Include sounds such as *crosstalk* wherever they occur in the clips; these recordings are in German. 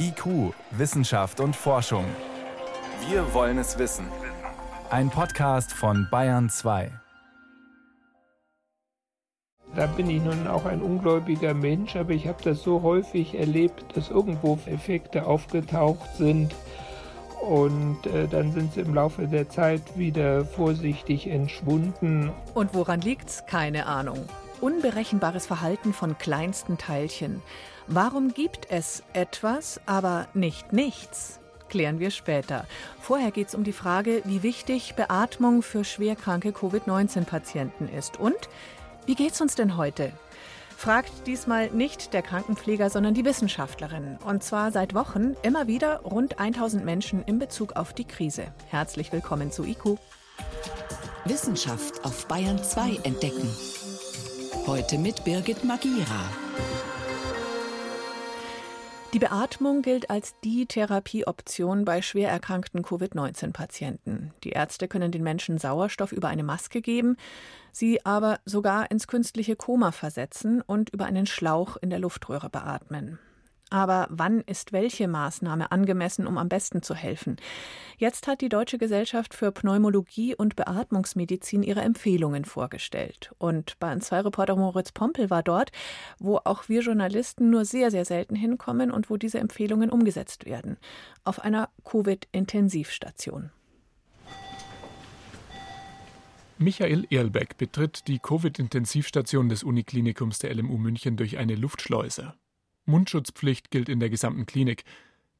IQ, Wissenschaft und Forschung. Wir wollen es wissen. Ein Podcast von Bayern 2. Da bin ich nun auch ein ungläubiger Mensch, aber ich habe das so häufig erlebt, dass irgendwo Effekte aufgetaucht sind und äh, dann sind sie im Laufe der Zeit wieder vorsichtig entschwunden. Und woran liegt's? Keine Ahnung. Unberechenbares Verhalten von kleinsten Teilchen. Warum gibt es etwas, aber nicht nichts? Klären wir später. Vorher geht es um die Frage, wie wichtig Beatmung für schwerkranke Covid-19-Patienten ist. Und wie geht's uns denn heute? Fragt diesmal nicht der Krankenpfleger, sondern die Wissenschaftlerin. Und zwar seit Wochen immer wieder rund 1000 Menschen in Bezug auf die Krise. Herzlich willkommen zu IQ. Wissenschaft auf Bayern 2 entdecken. Heute mit Birgit Magira. Die Beatmung gilt als die Therapieoption bei schwer erkrankten Covid-19-Patienten. Die Ärzte können den Menschen Sauerstoff über eine Maske geben, sie aber sogar ins künstliche Koma versetzen und über einen Schlauch in der Luftröhre beatmen. Aber wann ist welche Maßnahme angemessen, um am besten zu helfen? Jetzt hat die Deutsche Gesellschaft für Pneumologie und Beatmungsmedizin ihre Empfehlungen vorgestellt. Und Bayern 2 Reporter Moritz Pompel war dort, wo auch wir Journalisten nur sehr, sehr selten hinkommen und wo diese Empfehlungen umgesetzt werden. Auf einer Covid-Intensivstation. Michael Erlbeck betritt die Covid-Intensivstation des Uniklinikums der LMU München durch eine Luftschleuse. Mundschutzpflicht gilt in der gesamten Klinik.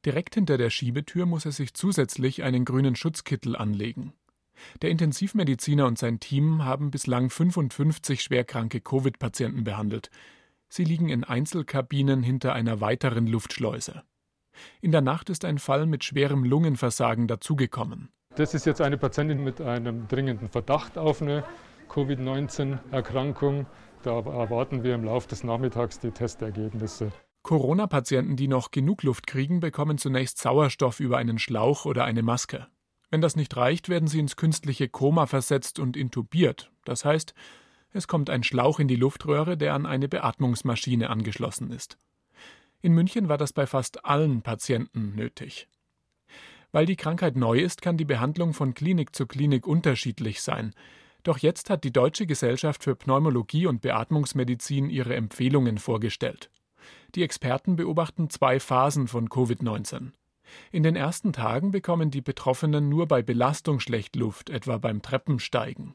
Direkt hinter der Schiebetür muss er sich zusätzlich einen grünen Schutzkittel anlegen. Der Intensivmediziner und sein Team haben bislang 55 schwerkranke Covid-Patienten behandelt. Sie liegen in Einzelkabinen hinter einer weiteren Luftschleuse. In der Nacht ist ein Fall mit schwerem Lungenversagen dazugekommen. Das ist jetzt eine Patientin mit einem dringenden Verdacht auf eine Covid-19-Erkrankung. Da erwarten wir im Laufe des Nachmittags die Testergebnisse. Corona-Patienten, die noch genug Luft kriegen, bekommen zunächst Sauerstoff über einen Schlauch oder eine Maske. Wenn das nicht reicht, werden sie ins künstliche Koma versetzt und intubiert. Das heißt, es kommt ein Schlauch in die Luftröhre, der an eine Beatmungsmaschine angeschlossen ist. In München war das bei fast allen Patienten nötig. Weil die Krankheit neu ist, kann die Behandlung von Klinik zu Klinik unterschiedlich sein. Doch jetzt hat die Deutsche Gesellschaft für Pneumologie und Beatmungsmedizin ihre Empfehlungen vorgestellt. Die Experten beobachten zwei Phasen von Covid-19. In den ersten Tagen bekommen die Betroffenen nur bei Belastung schlecht Luft, etwa beim Treppensteigen.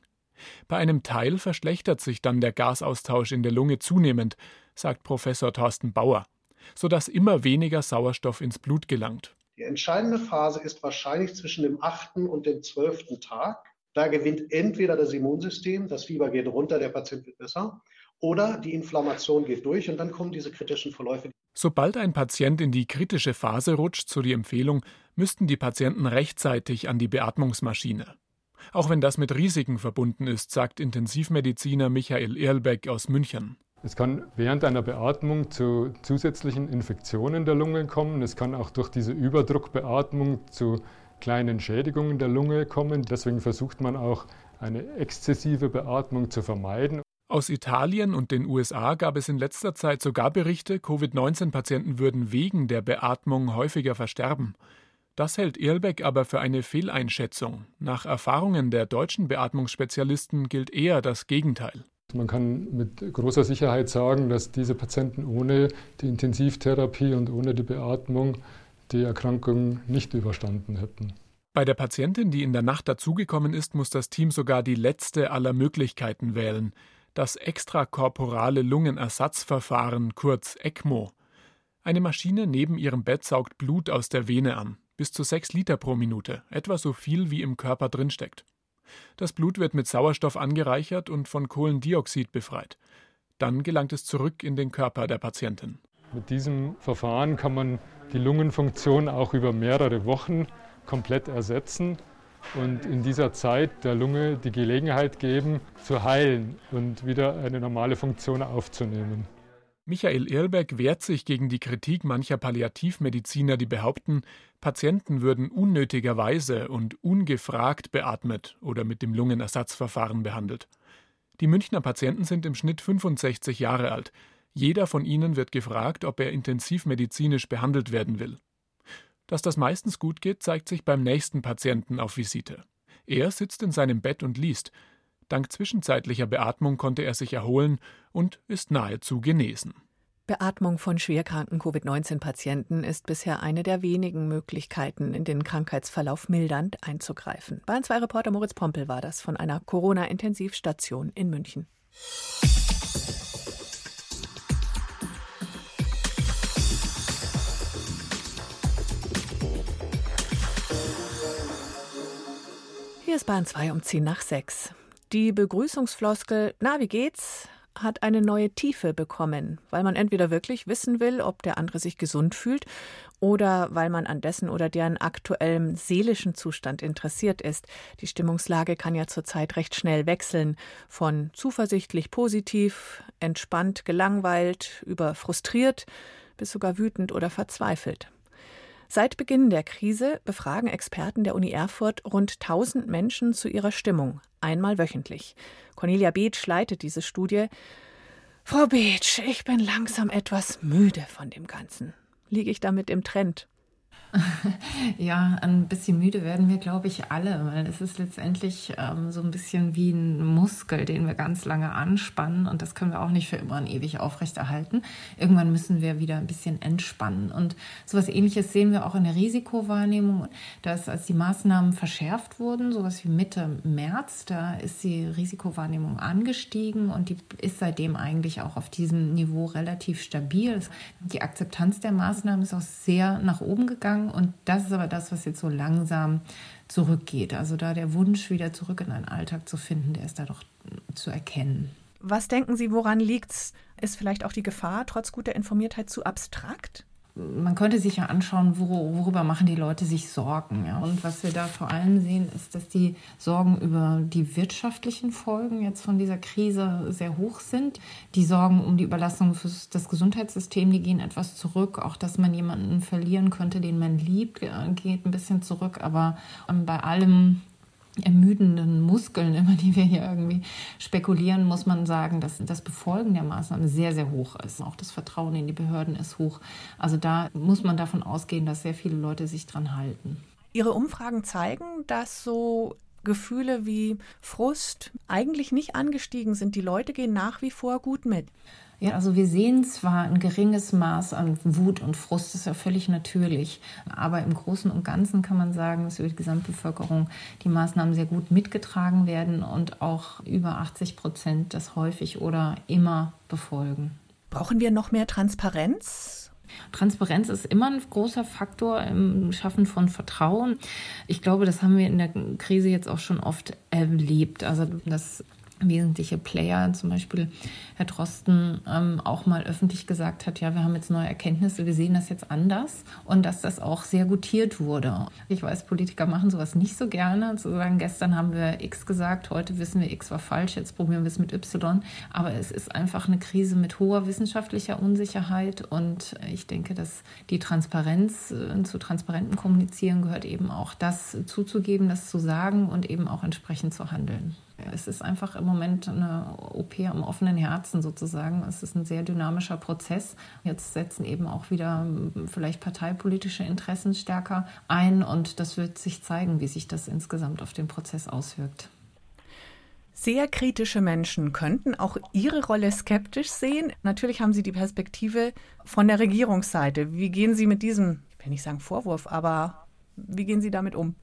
Bei einem Teil verschlechtert sich dann der Gasaustausch in der Lunge zunehmend, sagt Professor Thorsten Bauer, sodass immer weniger Sauerstoff ins Blut gelangt. Die entscheidende Phase ist wahrscheinlich zwischen dem achten und dem zwölften Tag. Da gewinnt entweder das Immunsystem, das Fieber geht runter, der Patient wird besser, oder die Inflammation geht durch und dann kommen diese kritischen Verläufe. Sobald ein Patient in die kritische Phase rutscht, so die Empfehlung, müssten die Patienten rechtzeitig an die Beatmungsmaschine. Auch wenn das mit Risiken verbunden ist, sagt Intensivmediziner Michael Erlbeck aus München. Es kann während einer Beatmung zu zusätzlichen Infektionen der Lunge kommen. Es kann auch durch diese Überdruckbeatmung zu kleinen Schädigungen der Lunge kommen. Deswegen versucht man auch eine exzessive Beatmung zu vermeiden. Aus Italien und den USA gab es in letzter Zeit sogar Berichte, Covid-19-Patienten würden wegen der Beatmung häufiger versterben. Das hält Erlbeck aber für eine Fehleinschätzung. Nach Erfahrungen der deutschen Beatmungsspezialisten gilt eher das Gegenteil. Man kann mit großer Sicherheit sagen, dass diese Patienten ohne die Intensivtherapie und ohne die Beatmung die Erkrankung nicht überstanden hätten. Bei der Patientin, die in der Nacht dazugekommen ist, muss das Team sogar die letzte aller Möglichkeiten wählen das extrakorporale Lungenersatzverfahren, kurz ECMO. Eine Maschine neben ihrem Bett saugt Blut aus der Vene an, bis zu sechs Liter pro Minute, etwa so viel wie im Körper drinsteckt. Das Blut wird mit Sauerstoff angereichert und von Kohlendioxid befreit. Dann gelangt es zurück in den Körper der Patientin. Mit diesem Verfahren kann man die Lungenfunktion auch über mehrere Wochen komplett ersetzen und in dieser Zeit der Lunge die Gelegenheit geben, zu heilen und wieder eine normale Funktion aufzunehmen. Michael Irlbeck wehrt sich gegen die Kritik mancher Palliativmediziner, die behaupten, Patienten würden unnötigerweise und ungefragt beatmet oder mit dem Lungenersatzverfahren behandelt. Die Münchner Patienten sind im Schnitt 65 Jahre alt. Jeder von ihnen wird gefragt, ob er intensivmedizinisch behandelt werden will. Dass das meistens gut geht, zeigt sich beim nächsten Patienten auf Visite. Er sitzt in seinem Bett und liest. Dank zwischenzeitlicher Beatmung konnte er sich erholen und ist nahezu genesen. Beatmung von schwerkranken Covid-19-Patienten ist bisher eine der wenigen Möglichkeiten, in den Krankheitsverlauf mildernd einzugreifen. Bayern 2 Reporter Moritz Pompel war das von einer Corona-Intensivstation in München. Hier ist Bahn 2 um 10 nach 6. Die Begrüßungsfloskel Na, wie geht's? hat eine neue Tiefe bekommen, weil man entweder wirklich wissen will, ob der andere sich gesund fühlt oder weil man an dessen oder deren aktuellem seelischen Zustand interessiert ist. Die Stimmungslage kann ja zurzeit recht schnell wechseln von zuversichtlich positiv, entspannt gelangweilt, über frustriert bis sogar wütend oder verzweifelt. Seit Beginn der Krise befragen Experten der Uni Erfurt rund 1000 Menschen zu ihrer Stimmung, einmal wöchentlich. Cornelia Beetsch leitet diese Studie. Frau Beetsch, ich bin langsam etwas müde von dem Ganzen. Liege ich damit im Trend? *laughs* Ja, ein bisschen müde werden wir, glaube ich, alle, weil es ist letztendlich ähm, so ein bisschen wie ein Muskel, den wir ganz lange anspannen und das können wir auch nicht für immer und ewig aufrechterhalten. Irgendwann müssen wir wieder ein bisschen entspannen und sowas ähnliches sehen wir auch in der Risikowahrnehmung, dass als die Maßnahmen verschärft wurden, sowas wie Mitte März, da ist die Risikowahrnehmung angestiegen und die ist seitdem eigentlich auch auf diesem Niveau relativ stabil. Die Akzeptanz der Maßnahmen ist auch sehr nach oben gegangen Anfang. Und das ist aber das, was jetzt so langsam zurückgeht. Also da der Wunsch, wieder zurück in einen Alltag zu finden, der ist da doch zu erkennen. Was denken Sie, woran liegt es? Ist vielleicht auch die Gefahr trotz guter Informiertheit zu abstrakt? Man könnte sich ja anschauen, worüber machen die Leute sich Sorgen. Ja? Und was wir da vor allem sehen, ist, dass die Sorgen über die wirtschaftlichen Folgen jetzt von dieser Krise sehr hoch sind. Die Sorgen um die Überlastung für das Gesundheitssystem, die gehen etwas zurück. Auch, dass man jemanden verlieren könnte, den man liebt, äh, geht ein bisschen zurück. Aber ähm, bei allem ermüdenden Muskeln, *laughs* immer die wir hier irgendwie spekulieren, muss man sagen, dass das Befolgen der Maßnahmen sehr, sehr hoch ist. Auch das Vertrauen in die Behörden ist hoch. Also da muss man davon ausgehen, dass sehr viele Leute sich dran halten. Ihre Umfragen zeigen, dass so Gefühle wie Frust eigentlich nicht angestiegen sind. Die Leute gehen nach wie vor gut mit. Ja, also wir sehen zwar ein geringes Maß an Wut und Frust, das ist ja völlig natürlich, aber im Großen und Ganzen kann man sagen, dass über die Gesamtbevölkerung die Maßnahmen sehr gut mitgetragen werden und auch über 80 Prozent das häufig oder immer befolgen. Brauchen wir noch mehr Transparenz? Transparenz ist immer ein großer Faktor im Schaffen von Vertrauen. Ich glaube, das haben wir in der Krise jetzt auch schon oft erlebt. Also, dass wesentliche Player, zum Beispiel Herr Drosten, ähm, auch mal öffentlich gesagt hat, ja, wir haben jetzt neue Erkenntnisse, wir sehen das jetzt anders und dass das auch sehr gutiert wurde. Ich weiß, Politiker machen sowas nicht so gerne, zu sagen, gestern haben wir X gesagt, heute wissen wir, X war falsch, jetzt probieren wir es mit Y. Aber es ist einfach eine Krise mit hoher wissenschaftlicher Unsicherheit und ich denke, dass die Transparenz, äh, zu transparentem Kommunizieren gehört eben auch das zuzugeben, das zu sagen und eben auch entsprechend zu handeln. Es ist einfach im Moment eine OP am offenen Herzen sozusagen. Es ist ein sehr dynamischer Prozess. Jetzt setzen eben auch wieder vielleicht parteipolitische Interessen stärker ein und das wird sich zeigen, wie sich das insgesamt auf den Prozess auswirkt. Sehr kritische Menschen könnten auch ihre Rolle skeptisch sehen. Natürlich haben sie die Perspektive von der Regierungsseite. Wie gehen Sie mit diesem, ich will nicht sagen Vorwurf, aber wie gehen Sie damit um?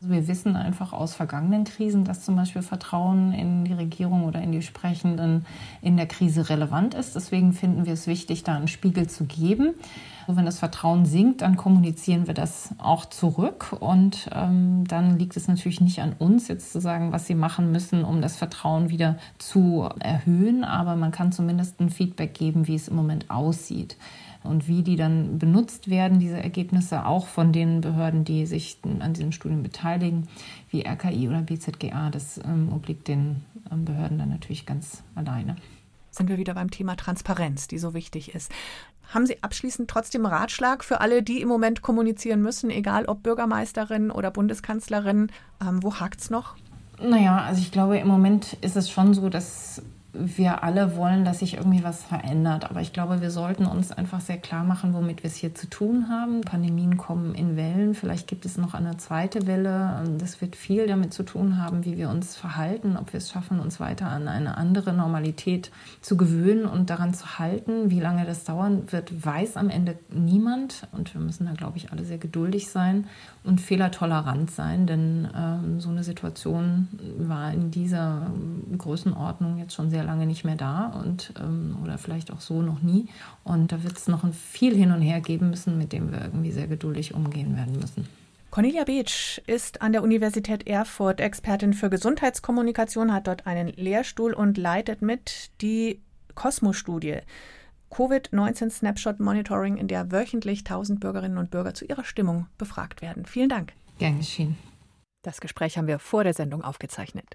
Also wir wissen einfach aus vergangenen Krisen, dass zum Beispiel Vertrauen in die Regierung oder in die Sprechenden in der Krise relevant ist. Deswegen finden wir es wichtig, da einen Spiegel zu geben. Also wenn das Vertrauen sinkt, dann kommunizieren wir das auch zurück. Und ähm, dann liegt es natürlich nicht an uns, jetzt zu sagen, was sie machen müssen, um das Vertrauen wieder zu erhöhen. Aber man kann zumindest ein Feedback geben, wie es im Moment aussieht und wie die dann benutzt werden, diese Ergebnisse, auch von den Behörden, die sich an diesen Studien beteiligen, wie RKI oder BZGA. Das ähm, obliegt den ähm, Behörden dann natürlich ganz alleine. Sind wir wieder beim Thema Transparenz, die so wichtig ist. Haben Sie abschließend trotzdem Ratschlag für alle, die im Moment kommunizieren müssen, egal ob Bürgermeisterin oder Bundeskanzlerin? Ähm, wo hakt es noch? Naja, also ich glaube, im Moment ist es schon so, dass wir alle wollen, dass sich irgendwie was verändert. Aber ich glaube, wir sollten uns einfach sehr klar machen, womit wir es hier zu tun haben. Pandemien kommen in Wellen. Vielleicht gibt es noch eine zweite Welle. Das wird viel damit zu tun haben, wie wir uns verhalten, ob wir es schaffen, uns weiter an eine andere Normalität zu gewöhnen und daran zu halten. Wie lange das dauern wird, weiß am Ende niemand. Und wir müssen da, glaube ich, alle sehr geduldig sein und fehlertolerant sein, denn ähm, so eine Situation war in dieser Größenordnung jetzt schon sehr lange nicht mehr da und ähm, oder vielleicht auch so noch nie. Und da wird es noch ein viel hin und her geben müssen, mit dem wir irgendwie sehr geduldig umgehen werden müssen. Cornelia Beetsch ist an der Universität Erfurt Expertin für Gesundheitskommunikation, hat dort einen Lehrstuhl und leitet mit die Cosmos-Studie. Covid-19 Snapshot Monitoring, in der wöchentlich 1000 Bürgerinnen und Bürger zu ihrer Stimmung befragt werden. Vielen Dank. Gern geschehen. Das Gespräch haben wir vor der Sendung aufgezeichnet.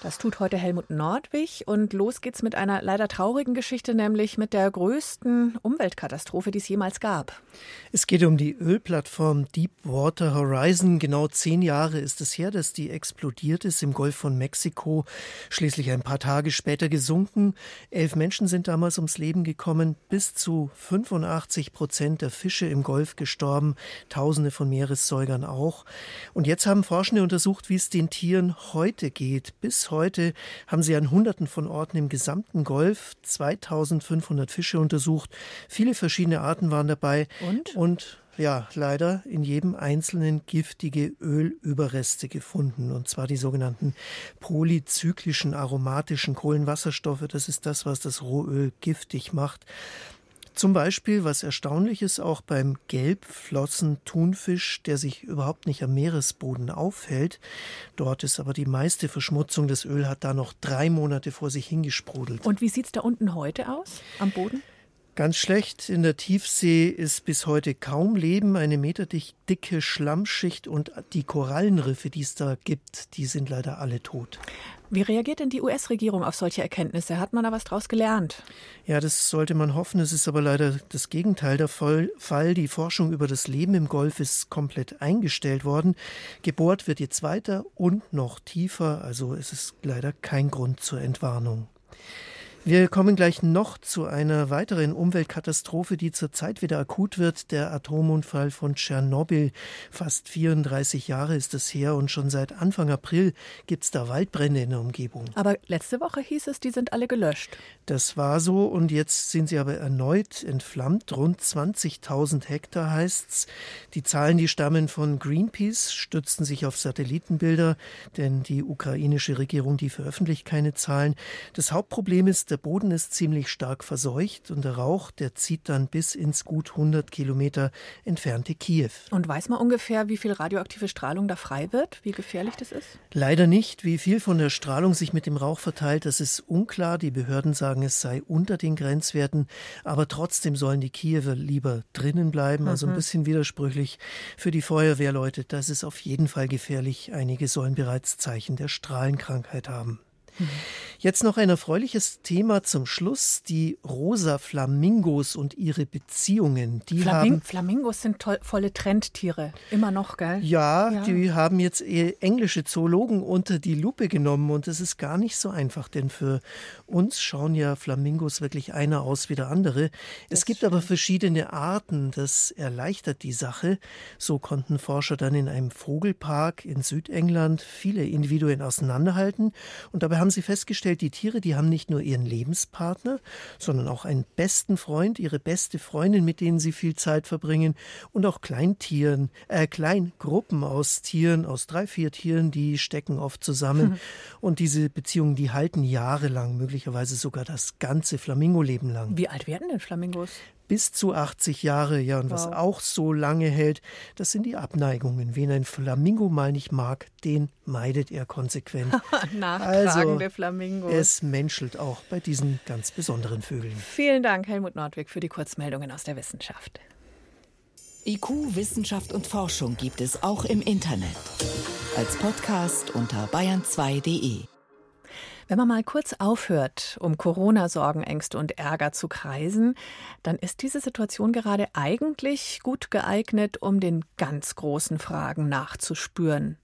Das tut heute Helmut Nordwig und los geht's mit einer leider traurigen Geschichte, nämlich mit der größten Umweltkatastrophe, die es jemals gab. Es geht um die Ölplattform Deepwater Horizon. Genau zehn Jahre ist es her, dass die explodiert ist im Golf von Mexiko. Schließlich ein paar Tage später gesunken. Elf Menschen sind damals ums Leben gekommen. Bis zu 85 Prozent der Fische im Golf gestorben. Tausende von Meeressäugern auch. Und jetzt haben Forschende untersucht, wie es den Tieren heute geht. Bis heute haben sie an Hunderten von Orten im gesamten Golf 2500 Fische untersucht. Viele verschiedene Arten waren dabei. Und? Und ja, leider in jedem einzelnen giftige Ölüberreste gefunden. Und zwar die sogenannten polyzyklischen aromatischen Kohlenwasserstoffe. Das ist das, was das Rohöl giftig macht. Zum Beispiel, was erstaunlich ist, auch beim Gelbflossen-Thunfisch, der sich überhaupt nicht am Meeresboden aufhält. Dort ist aber die meiste Verschmutzung. Das Öl hat da noch drei Monate vor sich hingesprudelt. Und wie sieht es da unten heute aus, am Boden? Ganz schlecht. In der Tiefsee ist bis heute kaum Leben. Eine meterdicke Schlammschicht und die Korallenriffe, die es da gibt, die sind leider alle tot. Wie reagiert denn die US-Regierung auf solche Erkenntnisse? Hat man da was draus gelernt? Ja, das sollte man hoffen. Es ist aber leider das Gegenteil der Fall. Die Forschung über das Leben im Golf ist komplett eingestellt worden. Gebohrt wird jetzt weiter und noch tiefer. Also es ist leider kein Grund zur Entwarnung. Wir kommen gleich noch zu einer weiteren Umweltkatastrophe, die zurzeit wieder akut wird. Der Atomunfall von Tschernobyl. Fast 34 Jahre ist es her und schon seit Anfang April gibt es da Waldbrände in der Umgebung. Aber letzte Woche hieß es, die sind alle gelöscht. Das war so und jetzt sind sie aber erneut entflammt. Rund 20.000 Hektar heißt's. Die Zahlen, die stammen von Greenpeace, stützten sich auf Satellitenbilder, denn die ukrainische Regierung, die veröffentlicht keine Zahlen. Das Hauptproblem ist, der Boden ist ziemlich stark verseucht und der Rauch, der zieht dann bis ins gut 100 Kilometer entfernte Kiew. Und weiß man ungefähr, wie viel radioaktive Strahlung da frei wird? Wie gefährlich das ist? Leider nicht. Wie viel von der Strahlung sich mit dem Rauch verteilt, das ist unklar. Die Behörden sagen, es sei unter den Grenzwerten. Aber trotzdem sollen die Kiewer lieber drinnen bleiben. Also ein mhm. bisschen widersprüchlich für die Feuerwehrleute. Das ist auf jeden Fall gefährlich. Einige sollen bereits Zeichen der Strahlenkrankheit haben. Jetzt noch ein erfreuliches Thema zum Schluss. Die rosa Flamingos und ihre Beziehungen. Die Flaming haben, Flamingos sind toll, volle Trendtiere. Immer noch, gell? Ja, ja, die haben jetzt englische Zoologen unter die Lupe genommen und es ist gar nicht so einfach, denn für uns schauen ja Flamingos wirklich einer aus wie der andere. Das es gibt stimmt. aber verschiedene Arten. Das erleichtert die Sache. So konnten Forscher dann in einem Vogelpark in Südengland viele Individuen auseinanderhalten und dabei haben haben sie festgestellt, die Tiere, die haben nicht nur ihren Lebenspartner, sondern auch einen besten Freund, ihre beste Freundin, mit denen sie viel Zeit verbringen und auch Kleintieren, äh, Kleingruppen aus Tieren, aus drei, vier Tieren, die stecken oft zusammen. Mhm. *laughs* Und diese Beziehungen, die halten jahrelang, möglicherweise sogar das ganze Flamingoleben lang. Wie alt werden denn Flamingos? Bis zu 80 Jahre. Ja, und wow. was auch so lange hält, das sind die Abneigungen. Wen ein Flamingo mal nicht mag, den meidet er konsequent. *laughs* Nachtragende also, Flamingos. Es menschelt auch bei diesen ganz besonderen Vögeln. Vielen Dank, Helmut Nordwig, für die Kurzmeldungen aus der Wissenschaft. IQ, Wissenschaft und Forschung gibt es auch im Internet. Als Podcast unter bayern2.de. Wenn man mal kurz aufhört, um Corona-Sorgen, Ängste und Ärger zu kreisen, dann ist diese Situation gerade eigentlich gut geeignet, um den ganz großen Fragen nachzuspüren.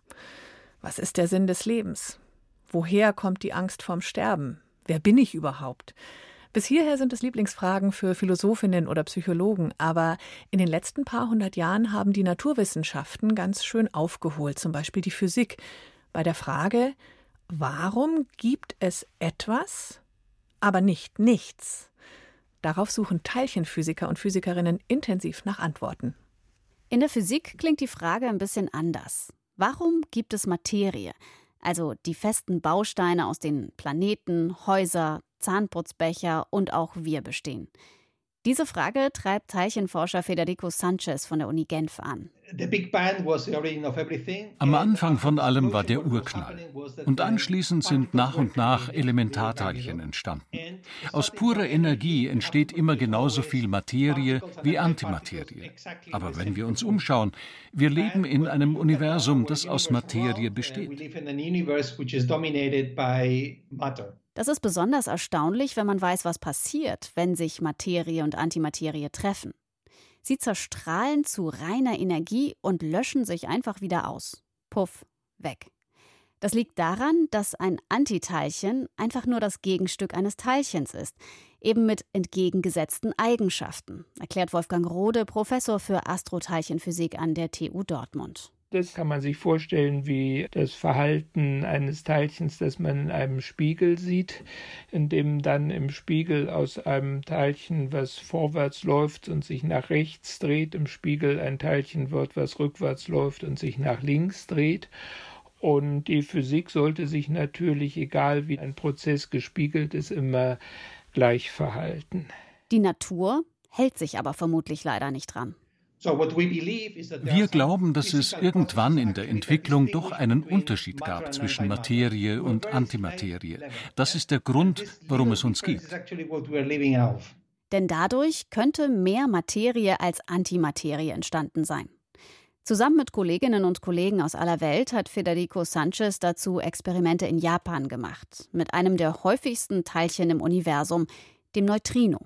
Was ist der Sinn des Lebens? Woher kommt die Angst vorm Sterben? Wer bin ich überhaupt? Bis hierher sind es Lieblingsfragen für Philosophinnen oder Psychologen, aber in den letzten paar hundert Jahren haben die Naturwissenschaften ganz schön aufgeholt, zum Beispiel die Physik, bei der Frage, Warum gibt es etwas, aber nicht nichts? Darauf suchen Teilchenphysiker und Physikerinnen intensiv nach Antworten. In der Physik klingt die Frage ein bisschen anders. Warum gibt es Materie, also die festen Bausteine, aus denen Planeten, Häuser, Zahnputzbecher und auch wir bestehen? Diese Frage treibt Teilchenforscher Federico Sanchez von der Uni Genf an. Am Anfang von allem war der Urknall. Und anschließend sind nach und nach Elementarteilchen entstanden. Aus purer Energie entsteht immer genauso viel Materie wie Antimaterie. Aber wenn wir uns umschauen, wir leben in einem Universum, das aus Materie besteht. Das ist besonders erstaunlich, wenn man weiß, was passiert, wenn sich Materie und Antimaterie treffen. Sie zerstrahlen zu reiner Energie und löschen sich einfach wieder aus. Puff, weg. Das liegt daran, dass ein Antiteilchen einfach nur das Gegenstück eines Teilchens ist, eben mit entgegengesetzten Eigenschaften, erklärt Wolfgang Rode, Professor für Astroteilchenphysik an der TU Dortmund. Das kann man sich vorstellen wie das Verhalten eines Teilchens, das man in einem Spiegel sieht, in dem dann im Spiegel aus einem Teilchen, was vorwärts läuft und sich nach rechts dreht, im Spiegel ein Teilchen wird, was rückwärts läuft und sich nach links dreht. Und die Physik sollte sich natürlich, egal wie ein Prozess gespiegelt ist, immer gleich verhalten. Die Natur hält sich aber vermutlich leider nicht dran. Wir glauben, dass es irgendwann in der Entwicklung doch einen Unterschied gab zwischen Materie und Antimaterie. Das ist der Grund, warum es uns gibt. Denn dadurch könnte mehr Materie als Antimaterie entstanden sein. Zusammen mit Kolleginnen und Kollegen aus aller Welt hat Federico Sanchez dazu Experimente in Japan gemacht, mit einem der häufigsten Teilchen im Universum, dem Neutrino.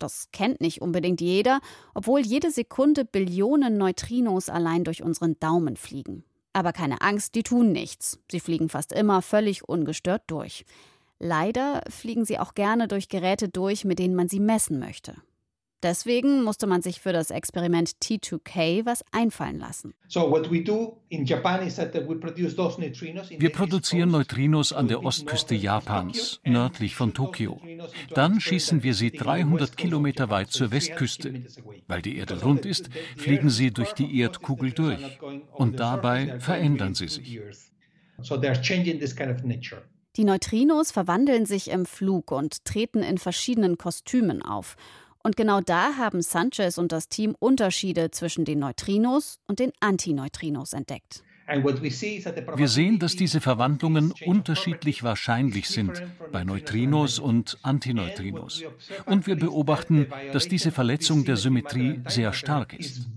Das kennt nicht unbedingt jeder, obwohl jede Sekunde Billionen Neutrinos allein durch unseren Daumen fliegen. Aber keine Angst, die tun nichts. Sie fliegen fast immer völlig ungestört durch. Leider fliegen sie auch gerne durch Geräte durch, mit denen man sie messen möchte. Deswegen musste man sich für das Experiment T2K was einfallen lassen. Wir produzieren Neutrinos an der Ostküste Japans, nördlich von Tokio. Dann schießen wir sie 300 Kilometer weit zur Westküste. Weil die Erde rund ist, fliegen sie durch die Erdkugel durch. Und dabei verändern sie sich. Die Neutrinos verwandeln sich im Flug und treten in verschiedenen Kostümen auf. Und genau da haben Sanchez und das Team Unterschiede zwischen den Neutrinos und den Antineutrinos entdeckt. Wir sehen, dass diese Verwandlungen unterschiedlich wahrscheinlich sind bei Neutrinos und Antineutrinos. Und wir beobachten, dass diese Verletzung der Symmetrie sehr stark ist.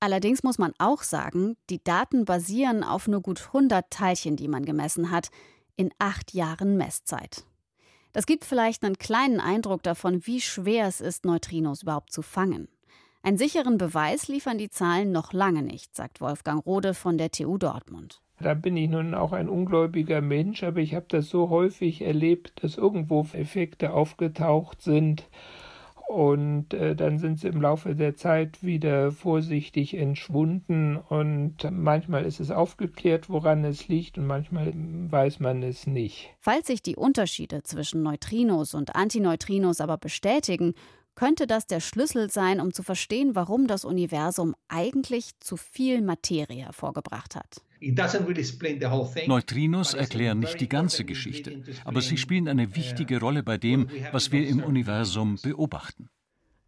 Allerdings muss man auch sagen, die Daten basieren auf nur gut 100 Teilchen, die man gemessen hat, in acht Jahren Messzeit. Das gibt vielleicht einen kleinen Eindruck davon, wie schwer es ist, Neutrinos überhaupt zu fangen. Einen sicheren Beweis liefern die Zahlen noch lange nicht, sagt Wolfgang Rode von der TU Dortmund. Da bin ich nun auch ein ungläubiger Mensch, aber ich habe das so häufig erlebt, dass irgendwo Effekte aufgetaucht sind und äh, dann sind sie im Laufe der Zeit wieder vorsichtig entschwunden und manchmal ist es aufgeklärt, woran es liegt und manchmal weiß man es nicht. Falls sich die Unterschiede zwischen Neutrinos und Antineutrinos aber bestätigen, könnte das der Schlüssel sein, um zu verstehen, warum das Universum eigentlich zu viel Materie hervorgebracht hat. Neutrinos erklären nicht die ganze Geschichte, aber sie spielen eine wichtige Rolle bei dem, was wir im Universum beobachten.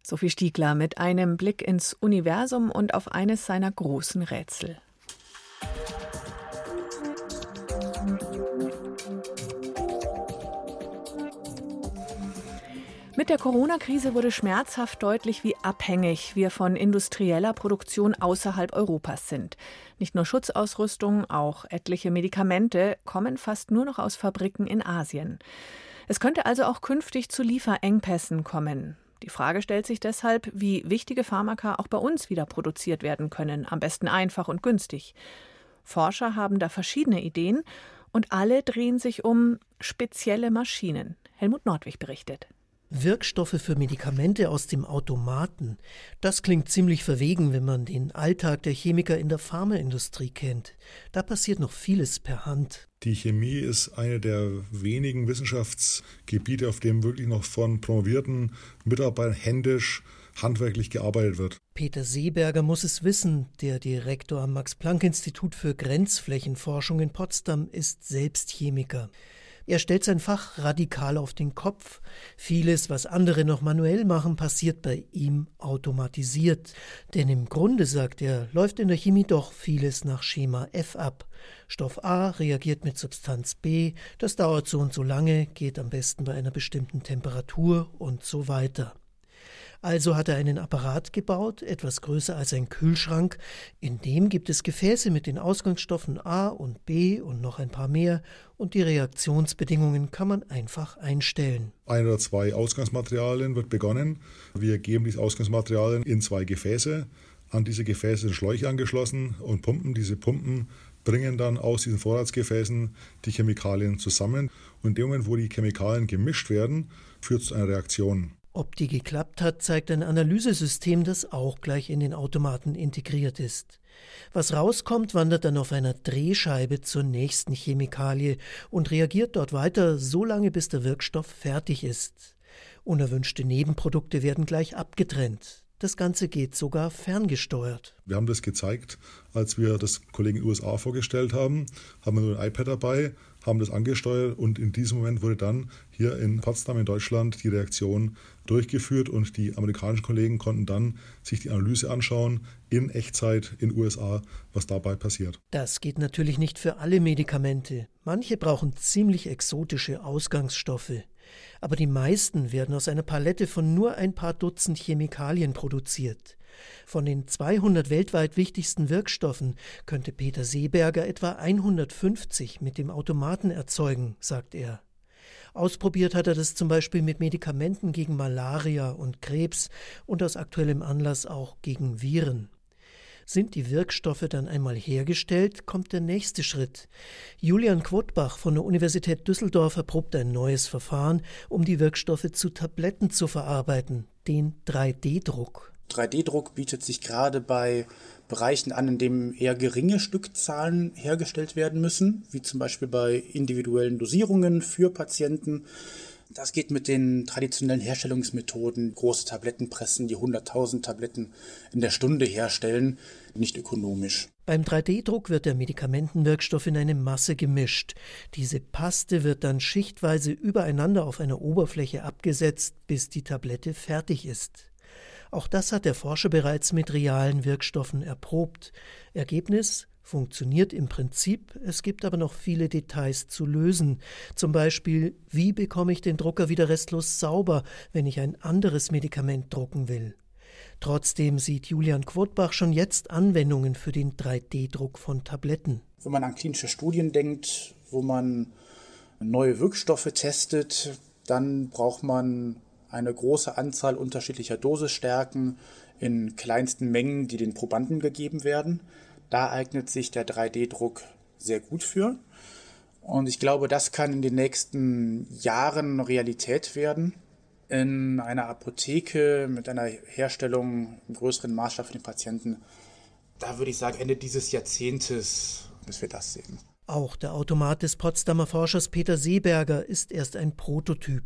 Sophie Stiegler mit einem Blick ins Universum und auf eines seiner großen Rätsel. Mit der Corona-Krise wurde schmerzhaft deutlich, wie abhängig wir von industrieller Produktion außerhalb Europas sind. Nicht nur Schutzausrüstung, auch etliche Medikamente kommen fast nur noch aus Fabriken in Asien. Es könnte also auch künftig zu Lieferengpässen kommen. Die Frage stellt sich deshalb, wie wichtige Pharmaka auch bei uns wieder produziert werden können, am besten einfach und günstig. Forscher haben da verschiedene Ideen und alle drehen sich um spezielle Maschinen. Helmut Nordwig berichtet. Wirkstoffe für Medikamente aus dem Automaten. Das klingt ziemlich verwegen, wenn man den Alltag der Chemiker in der Pharmaindustrie kennt. Da passiert noch vieles per Hand. Die Chemie ist eine der wenigen Wissenschaftsgebiete, auf dem wirklich noch von promovierten Mitarbeitern händisch handwerklich gearbeitet wird. Peter Seeberger muss es wissen. Der Direktor am Max-Planck-Institut für Grenzflächenforschung in Potsdam ist selbst Chemiker. Er stellt sein Fach radikal auf den Kopf. Vieles, was andere noch manuell machen, passiert bei ihm automatisiert. Denn im Grunde, sagt er, läuft in der Chemie doch vieles nach Schema F ab. Stoff A reagiert mit Substanz B, das dauert so und so lange, geht am besten bei einer bestimmten Temperatur und so weiter. Also hat er einen Apparat gebaut, etwas größer als ein Kühlschrank. In dem gibt es Gefäße mit den Ausgangsstoffen A und B und noch ein paar mehr. Und die Reaktionsbedingungen kann man einfach einstellen. Ein oder zwei Ausgangsmaterialien wird begonnen. Wir geben diese Ausgangsmaterialien in zwei Gefäße. An diese Gefäße sind Schläuche angeschlossen und Pumpen. Diese Pumpen bringen dann aus diesen Vorratsgefäßen die Chemikalien zusammen. Und in dem Moment, wo die Chemikalien gemischt werden, führt es zu einer Reaktion. Ob die geklappt hat, zeigt ein Analysesystem, das auch gleich in den Automaten integriert ist. Was rauskommt, wandert dann auf einer Drehscheibe zur nächsten Chemikalie und reagiert dort weiter, so lange bis der Wirkstoff fertig ist. Unerwünschte Nebenprodukte werden gleich abgetrennt. Das Ganze geht sogar ferngesteuert. Wir haben das gezeigt, als wir das Kollegen USA vorgestellt haben, haben wir nur ein iPad dabei, haben das angesteuert und in diesem Moment wurde dann hier in Potsdam in Deutschland die Reaktion durchgeführt und die amerikanischen Kollegen konnten dann sich die Analyse anschauen in Echtzeit in USA, was dabei passiert. Das geht natürlich nicht für alle Medikamente. Manche brauchen ziemlich exotische Ausgangsstoffe. Aber die meisten werden aus einer Palette von nur ein paar Dutzend Chemikalien produziert. Von den 200 weltweit wichtigsten Wirkstoffen könnte Peter Seeberger etwa 150 mit dem Automaten erzeugen, sagt er. Ausprobiert hat er das zum Beispiel mit Medikamenten gegen Malaria und Krebs und aus aktuellem Anlass auch gegen Viren. Sind die Wirkstoffe dann einmal hergestellt, kommt der nächste Schritt. Julian Quotbach von der Universität Düsseldorf erprobt ein neues Verfahren, um die Wirkstoffe zu Tabletten zu verarbeiten, den 3D-Druck. 3D-Druck bietet sich gerade bei Bereichen an, in denen eher geringe Stückzahlen hergestellt werden müssen, wie zum Beispiel bei individuellen Dosierungen für Patienten. Das geht mit den traditionellen Herstellungsmethoden, große Tablettenpressen, die 100.000 Tabletten in der Stunde herstellen, nicht ökonomisch. Beim 3D-Druck wird der Medikamentenwirkstoff in eine Masse gemischt. Diese Paste wird dann schichtweise übereinander auf einer Oberfläche abgesetzt, bis die Tablette fertig ist. Auch das hat der Forscher bereits mit realen Wirkstoffen erprobt. Ergebnis funktioniert im Prinzip, es gibt aber noch viele Details zu lösen. Zum Beispiel, wie bekomme ich den Drucker wieder restlos sauber, wenn ich ein anderes Medikament drucken will? Trotzdem sieht Julian Quotbach schon jetzt Anwendungen für den 3D-Druck von Tabletten. Wenn man an klinische Studien denkt, wo man neue Wirkstoffe testet, dann braucht man eine große Anzahl unterschiedlicher Dosisstärken in kleinsten Mengen, die den Probanden gegeben werden. Da eignet sich der 3D-Druck sehr gut für. Und ich glaube, das kann in den nächsten Jahren Realität werden. In einer Apotheke mit einer Herstellung im größeren Maßstab für den Patienten, da würde ich sagen, Ende dieses Jahrzehntes, bis wir das sehen. Auch der Automat des Potsdamer Forschers Peter Seeberger ist erst ein Prototyp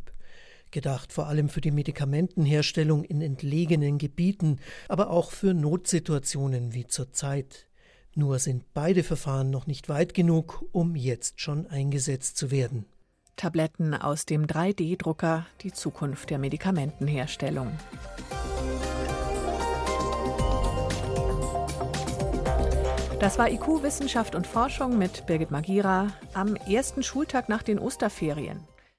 gedacht vor allem für die Medikamentenherstellung in entlegenen Gebieten, aber auch für Notsituationen wie zurzeit. Nur sind beide Verfahren noch nicht weit genug, um jetzt schon eingesetzt zu werden. Tabletten aus dem 3D-Drucker, die Zukunft der Medikamentenherstellung. Das war IQ Wissenschaft und Forschung mit Birgit Magira am ersten Schultag nach den Osterferien.